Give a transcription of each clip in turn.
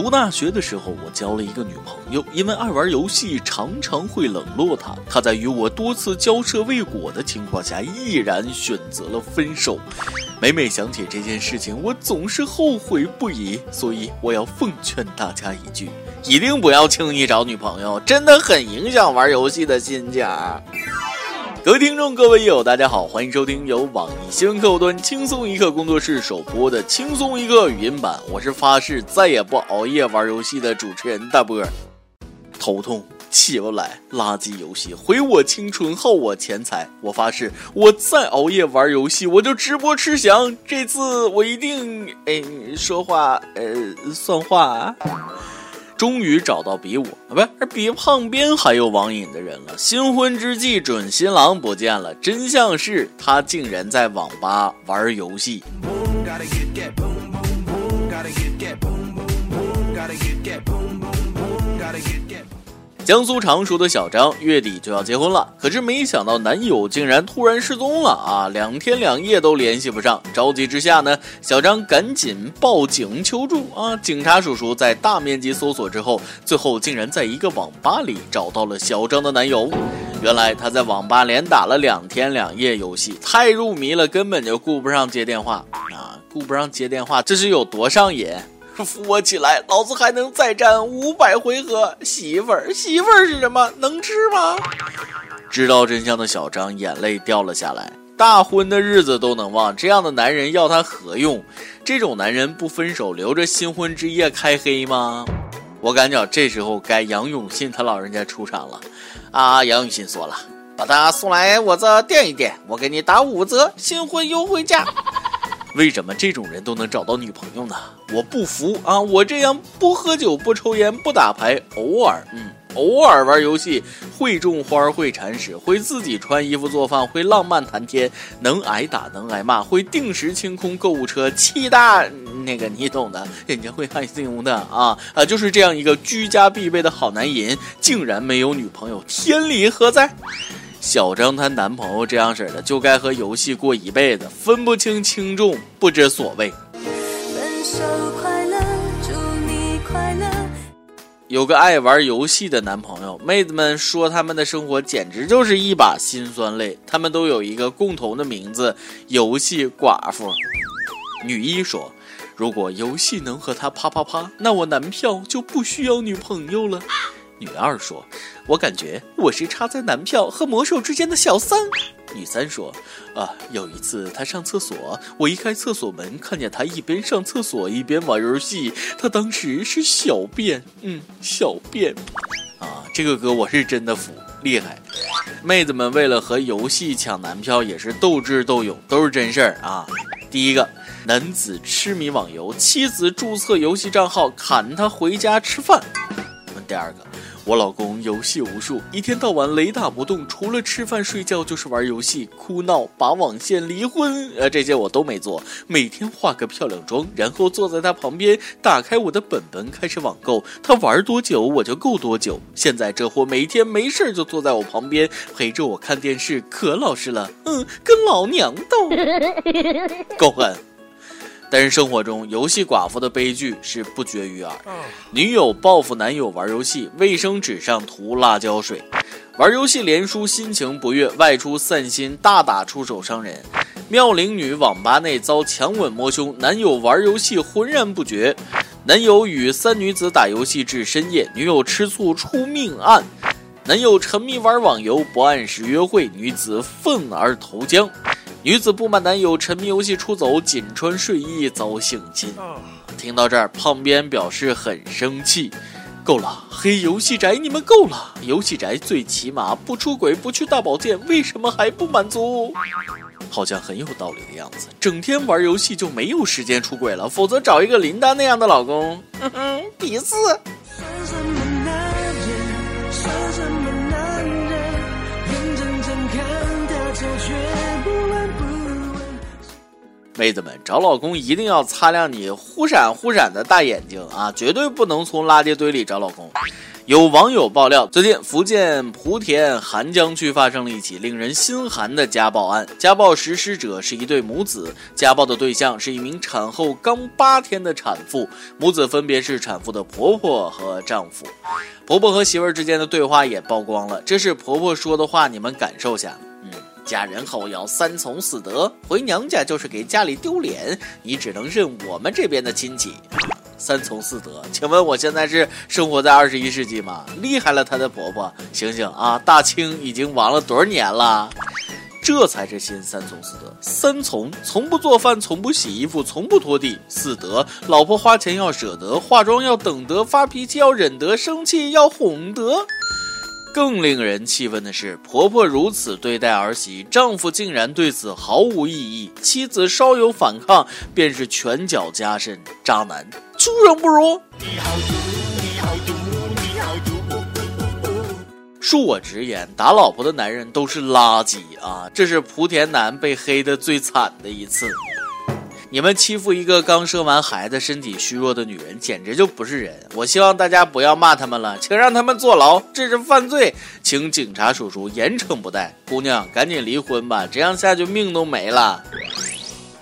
读大学的时候，我交了一个女朋友，因为爱玩游戏，常常会冷落她。她在与我多次交涉未果的情况下，毅然选择了分手。每每想起这件事情，我总是后悔不已。所以我要奉劝大家一句：一定不要轻易找女朋友，真的很影响玩游戏的心情。各位听众，各位友，大家好，欢迎收听由网易新闻客户端轻松一刻工作室首播的轻松一刻语音版。我是发誓再也不熬夜玩游戏的主持人大波。头痛起不来，垃圾游戏毁我青春，耗我钱财。我发誓，我再熬夜玩游戏，我就直播吃翔。这次我一定哎说话呃算话。终于找到比我啊，不是比胖边还有网瘾的人了。新婚之际，准新郎不见了，真相是他竟然在网吧玩游戏。江苏常熟的小张月底就要结婚了，可是没想到男友竟然突然失踪了啊！两天两夜都联系不上，着急之下呢，小张赶紧报警求助啊！警察叔叔在大面积搜索之后，最后竟然在一个网吧里找到了小张的男友。原来他在网吧连打了两天两夜游戏，太入迷了，根本就顾不上接电话啊！顾不上接电话，这是有多上瘾？扶我起来，老子还能再战五百回合。媳妇儿，媳妇儿是什么？能吃吗？知道真相的小张眼泪掉了下来。大婚的日子都能忘，这样的男人要他何用？这种男人不分手，留着新婚之夜开黑吗？我感觉这时候该杨永信他老人家出场了。啊，杨永信说了，把他送来我这垫一垫，我给你打五折新婚优惠价。为什么这种人都能找到女朋友呢？我不服啊！我这样不喝酒、不抽烟、不打牌，偶尔，嗯，偶尔玩游戏，会种花、会铲屎、会自己穿衣服、做饭、会浪漫谈天，能挨打、能挨骂，会定时清空购物车，气大那个你懂的，人家会害羞的啊啊！就是这样一个居家必备的好男人，竟然没有女朋友，天理何在？小张她男朋友这样式的，就该和游戏过一辈子，分不清轻重，不知所谓。分手快乐，祝你快乐。有个爱玩游戏的男朋友，妹子们说他们的生活简直就是一把辛酸泪。他们都有一个共同的名字——游戏寡妇。女一说：“如果游戏能和他啪啪啪，那我男票就不需要女朋友了。”女二说：“我感觉我是插在男票和魔兽之间的小三。”女三说：“啊，有一次他上厕所，我一开厕所门，看见他一边上厕所一边玩游戏，他当时是小便，嗯，小便。啊，这个歌我是真的服，厉害。妹子们为了和游戏抢男票也是斗智斗勇，都是真事儿啊。第一个，男子痴迷网游，妻子注册游戏账号砍他回家吃饭。第二个。我老公游戏无数，一天到晚雷打不动，除了吃饭睡觉就是玩游戏，哭闹、拔网线、离婚，呃，这些我都没做。每天化个漂亮妆，然后坐在他旁边，打开我的本本开始网购，他玩多久我就够多久。现在这货每天没事就坐在我旁边陪着我看电视，可老实了，嗯，跟老娘斗，够狠。但是生活中，游戏寡妇的悲剧是不绝于耳。女友报复男友玩游戏，卫生纸上涂辣椒水；玩游戏连输，心情不悦，外出散心，大打出手伤人。妙龄女网吧内遭强吻摸胸，男友玩游戏浑然不觉。男友与三女子打游戏至深夜，女友吃醋出命案。男友沉迷玩网游，不按时约会，女子愤而投江。女子不满男友沉迷游戏出走，仅穿睡衣遭性侵。听到这儿，胖边表示很生气。够了，黑游戏宅你们够了！游戏宅最起码不出轨，不去大保健，为什么还不满足？好像很有道理的样子。整天玩游戏就没有时间出轨了，否则找一个林丹那样的老公。哼哼，第四。妹子们找老公一定要擦亮你忽闪忽闪的大眼睛啊，绝对不能从垃圾堆里找老公。有网友爆料，最近福建莆田涵江区发生了一起令人心寒的家暴案。家暴实施者是一对母子，家暴的对象是一名产后刚八天的产妇，母子分别是产妇的婆婆和丈夫。婆婆和媳妇儿之间的对话也曝光了，这是婆婆说的话，你们感受下。嗯，嫁人后要三从四德，回娘家就是给家里丢脸，你只能认我们这边的亲戚。三从四德，请问我现在是生活在二十一世纪吗？厉害了，她的婆婆，醒醒啊！大清已经亡了多少年了？这才是新三从四德。三从：从不做饭，从不洗衣服，从不拖地。四德：老婆花钱要舍得，化妆要等得，发脾气要忍得，生气要哄得。更令人气愤的是，婆婆如此对待儿媳，丈夫竟然对此毫无异议。妻子稍有反抗，便是拳脚加深。渣男，猪人不如。恕我直言，打老婆的男人都是垃圾啊！这是莆田男被黑的最惨的一次。你们欺负一个刚生完孩子、身体虚弱的女人，简直就不是人！我希望大家不要骂他们了，请让他们坐牢，这是犯罪，请警察叔叔严惩不贷。姑娘，赶紧离婚吧，这样下去命都没了。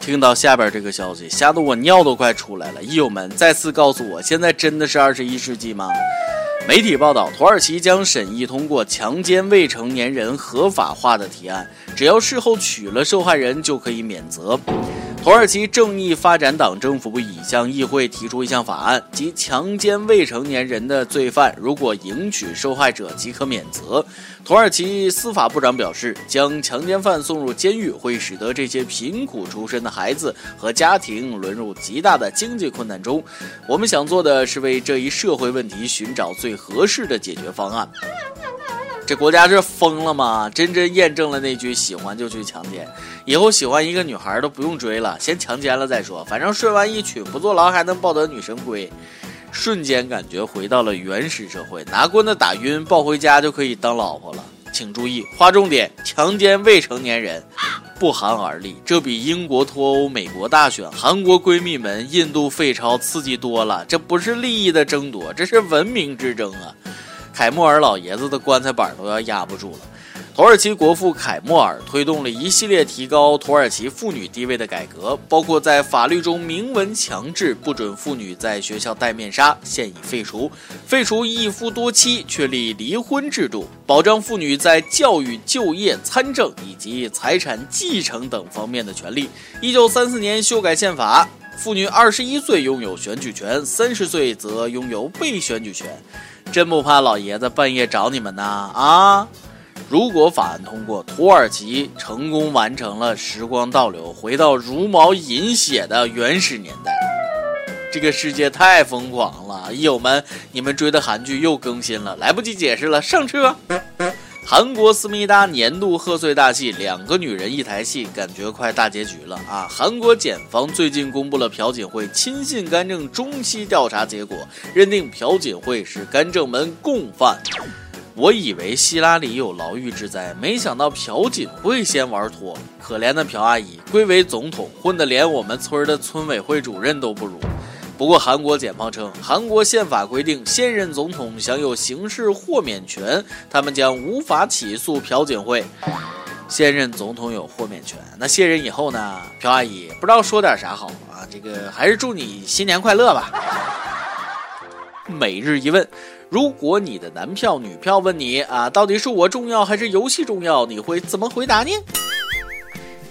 听到下边这个消息，吓得我尿都快出来了。益友们，再次告诉我，现在真的是二十一世纪吗？媒体报道，土耳其将审议通过强奸未成年人合法化的提案，只要事后娶了受害人，就可以免责。土耳其正义发展党政府已向议会提出一项法案，即强奸未成年人的罪犯如果迎娶受害者即可免责。土耳其司法部长表示，将强奸犯送入监狱会使得这些贫苦出身的孩子和家庭沦入极大的经济困难中。我们想做的是为这一社会问题寻找最合适的解决方案。这国家是疯了吗？真真验证了那句“喜欢就去强奸”。以后喜欢一个女孩都不用追了，先强奸了再说。反正睡完一曲不坐牢还能抱得女神归，瞬间感觉回到了原始社会，拿棍子打晕抱回家就可以当老婆了。请注意，划重点：强奸未成年人，不寒而栗。这比英国脱欧、美国大选、韩国闺蜜们、印度废钞刺激多了。这不是利益的争夺，这是文明之争啊！凯莫尔老爷子的棺材板都要压不住了。土耳其国父凯莫尔推动了一系列提高土耳其妇女地位的改革，包括在法律中明文强制不准妇女在学校戴面纱，现已废除；废除一夫多妻，确立离婚制度，保障妇女在教育、就业、参政以及财产继承等方面的权利。一九三四年修改宪法，妇女二十一岁拥有选举权，三十岁则拥有被选举权。真不怕老爷子半夜找你们呐啊！如果法案通过，土耳其成功完成了时光倒流，回到茹毛饮血的原始年代。这个世界太疯狂了，友们，你们追的韩剧又更新了，来不及解释了，上车。韩国思密达年度贺岁大戏《两个女人一台戏》，感觉快大结局了啊！韩国检方最近公布了朴槿惠亲信干政中期调查结果，认定朴槿惠是干政门共犯。我以为希拉里有牢狱之灾，没想到朴槿惠先玩脱。可怜的朴阿姨，贵为总统，混得连我们村的村委会主任都不如。不过，韩国检方称，韩国宪法规定现任总统享有刑事豁免权，他们将无法起诉朴槿惠。现任总统有豁免权，那卸任以后呢？朴阿姨不知道说点啥好啊？这个还是祝你新年快乐吧。每日一问：如果你的男票、女票问你啊，到底是我重要还是游戏重要？你会怎么回答呢？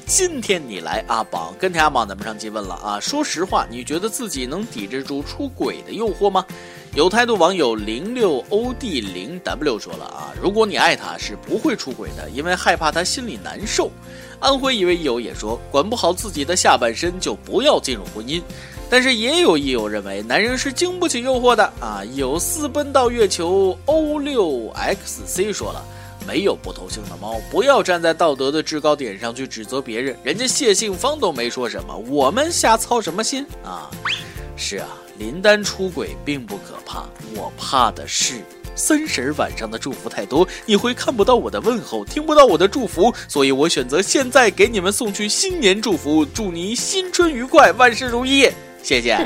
今天你来阿榜跟天阿榜咱们上期问了啊，说实话，你觉得自己能抵制住出轨的诱惑吗？有态度网友零六 od 零 w 说了啊，如果你爱他是不会出轨的，因为害怕他心里难受。安徽一位益友也说，管不好自己的下半身就不要进入婚姻。但是也有益友认为，男人是经不起诱惑的啊。有私奔到月球 o 六 xc 说了。没有不偷腥的猫，不要站在道德的制高点上去指责别人。人家谢杏芳都没说什么，我们瞎操什么心啊？是啊，林丹出轨并不可怕，我怕的是三十晚上的祝福太多，你会看不到我的问候，听不到我的祝福，所以我选择现在给你们送去新年祝福，祝你新春愉快，万事如意。谢谢。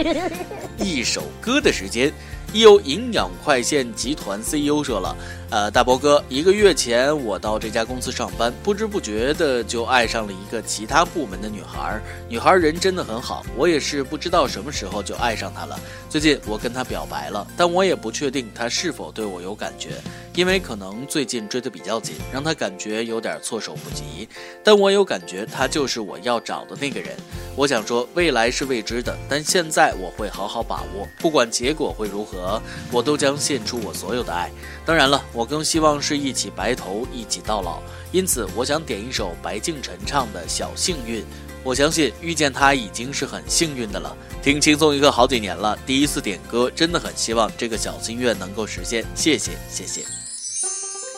一首歌的时间。有营养快线集团 CEO 说了：“呃，大伯哥，一个月前我到这家公司上班，不知不觉的就爱上了一个其他部门的女孩。女孩人真的很好，我也是不知道什么时候就爱上她了。最近我跟她表白了，但我也不确定她是否对我有感觉，因为可能最近追得比较紧，让她感觉有点措手不及。但我有感觉，她就是我要找的那个人。我想说，未来是未知的，但现在我会好好把握，不管结果会如何。”我都将献出我所有的爱。当然了，我更希望是一起白头，一起到老。因此，我想点一首白敬晨唱的《小幸运》。我相信遇见他已经是很幸运的了。听轻松一刻好几年了，第一次点歌，真的很希望这个小心愿能够实现。谢谢，谢谢。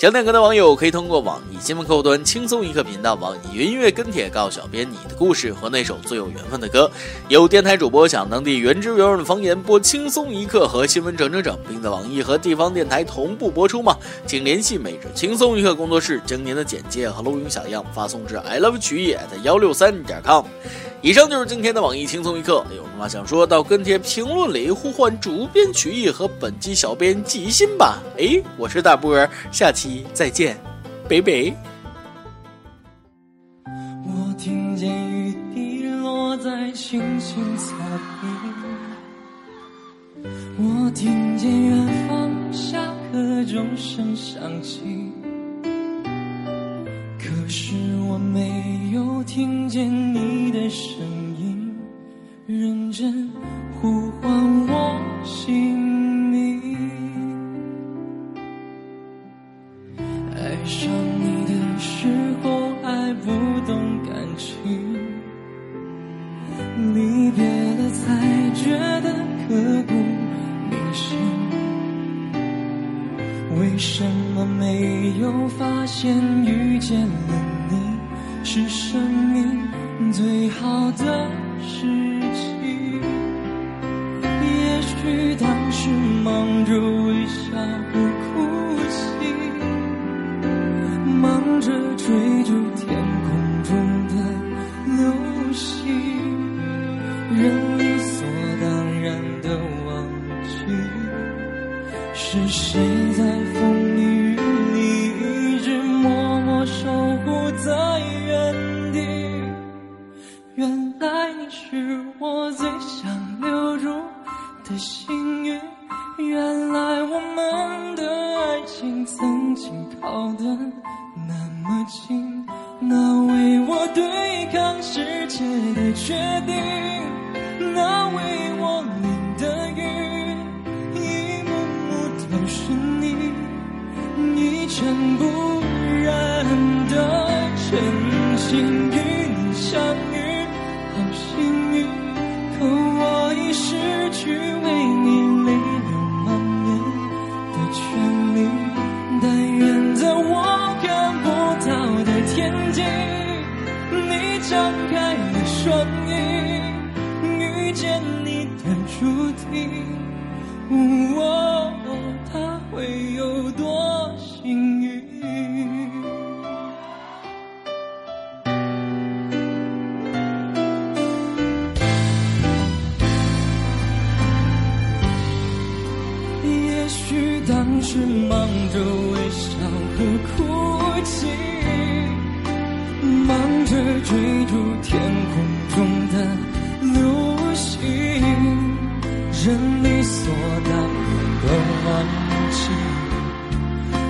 想点歌的网友可以通过网易新闻客户端“轻松一刻”频道、网易云音乐跟帖告诉小编你的故事和那首最有缘分的歌。有电台主播想当地原汁原味的方言播《轻松一刻》和新闻整整整，并在网易和地方电台同步播出吗？请联系每日轻松一刻工作室，将您的简介和录音小样发送至 i love 曲艺 at 幺六三点 com。以上就是今天的网易轻松一刻。有什么想说到跟帖评论里呼唤主编曲艺和本期小编寄信吧。哎，我是大波儿，下期再见，北北。我听见雨滴落在青青草地，我听见远方下课钟声响起。可是我没有听见你的声音，认真呼去当时忙着微笑和哭泣忙着追逐天空中的流星人理所当然的忘记是谁在风里雨里一直默默守护在原地原来你是我最的心。是忙着微笑和哭泣，忙着追逐天空中的流星，人理所当然的忘记，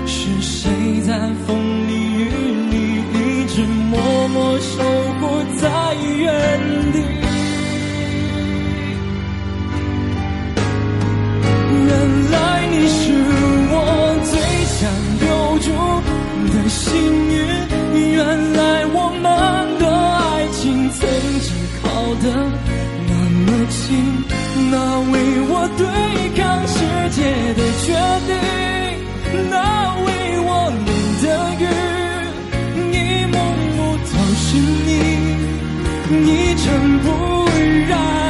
是谁在风里雨里一直默默守护在？是你，一尘不染